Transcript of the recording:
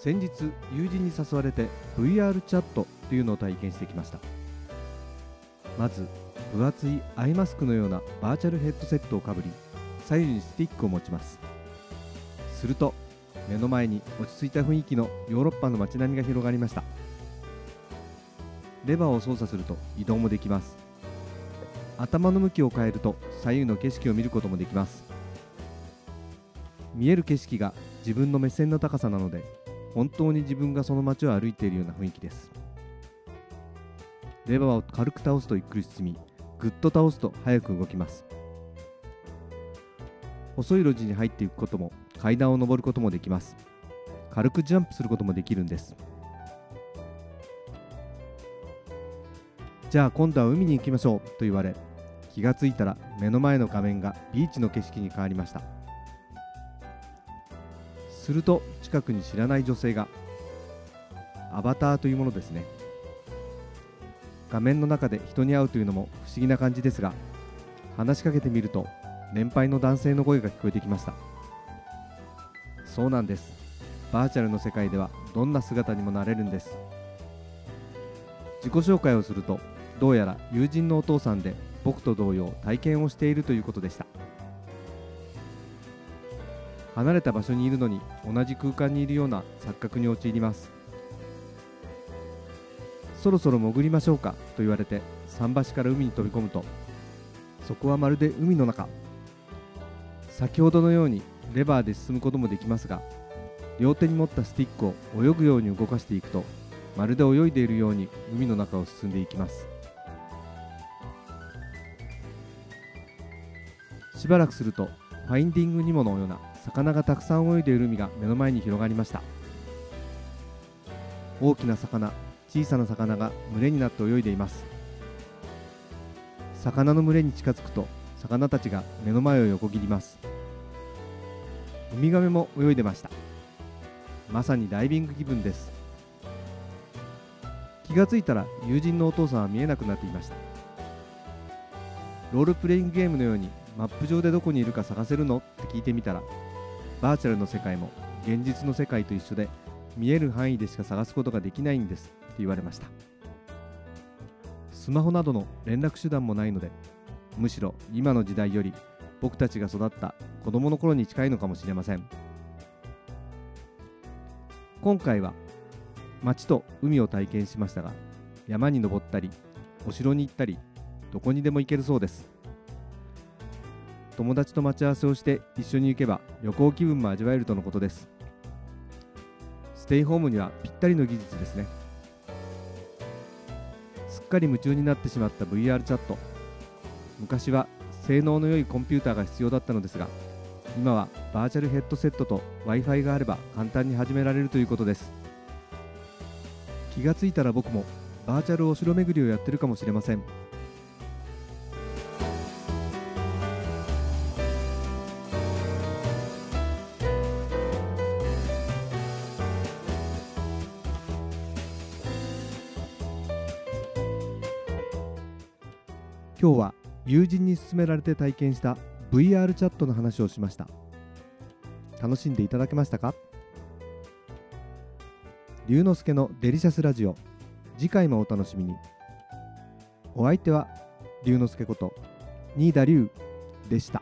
先日友人に誘われて VR チャットというのを体験してきました。まず分厚いアイマスクのようなバーチャルヘッドセットをかぶり左右にスティックを持ちます。すると目の前に落ち着いた雰囲気のヨーロッパの街並みが広がりました。レバーを操作すると移動もできます。頭の向きを変えると左右の景色を見ることもできます。見える景色が自分の目線の高さなので本当に自分がその街を歩いているような雰囲気です。レバーを軽く倒すとゆっくり進みぐっと倒すと早く動きます。細い路地に入っていくことも階段を上ることもできます。軽くジャンプすることもできるんです。じゃあ今度は海に行きましょうと言われ気がついたら目の前の画面がビーチの景色に変わりました。すると近くに知らない女性がアバターというものですね。画面の中で人に会うというのも不思議な感じですが話しかけてみると年配の男性の声が聞こえてきました。そうなんです。バーチャルの世界ではどんな姿にもなれるんです。自己紹介をするとどうやら友人のお父さんで僕と同様体験をしているということでした。離れた場所にいるのに同じ空間にいるような錯覚に陥ります。そろそろ潜りましょうかと言われて桟橋から海に飛び込むとそこはまるで海の中。先ほどのようにレバーで進むこともできますが両手に持ったスティックを泳ぐように動かしていくとまるで泳いでいるように海の中を進んでいきます。しばらくするとファインディングニモのような魚がたくさん泳いでいる海が目の前に広がりました。大きな魚小さな魚が群れになって泳いでいます。魚の群れに近づくと魚たちが目の前を横切ります。ウミガメも泳いでました。まさにダイビング気分です。気がついたら友人のお父さんは見えなくなっていました。ロールプレイングゲームのようにマップ上でどこにいるか探せるの？って聞いてみたらバーチャルの世界も現実の世界と一緒で見える範囲でしか探すことができないんですって言われました。スマホなどの連絡手段もないのでむしろ今の時代より僕たちが育った子供の頃に近いのかもしれません。今回は街と海を体験しましたが山に登ったりお城に行ったりどこにでも行けるそうです。友達と待ち合わせをして一緒に行けば旅行気分も味わえるとのことです。ステイホームにはぴったりの技術ですね。すっかり夢中になってしまった VR チャット。昔は性能の良いコンピューターが必要だったのですが今はバーチャルヘッドセットと w i f i があれば簡単に始められるということです。気がついたら僕もバーチャルお城巡りをやってるかもしれません。今日は友人に勧められて体験した VR チャットの話をしました。楽しんでいただけましたか？龍之介のデリシャスラジオ。次回もお楽しみに。お相手は龍之介こと新田龍でした。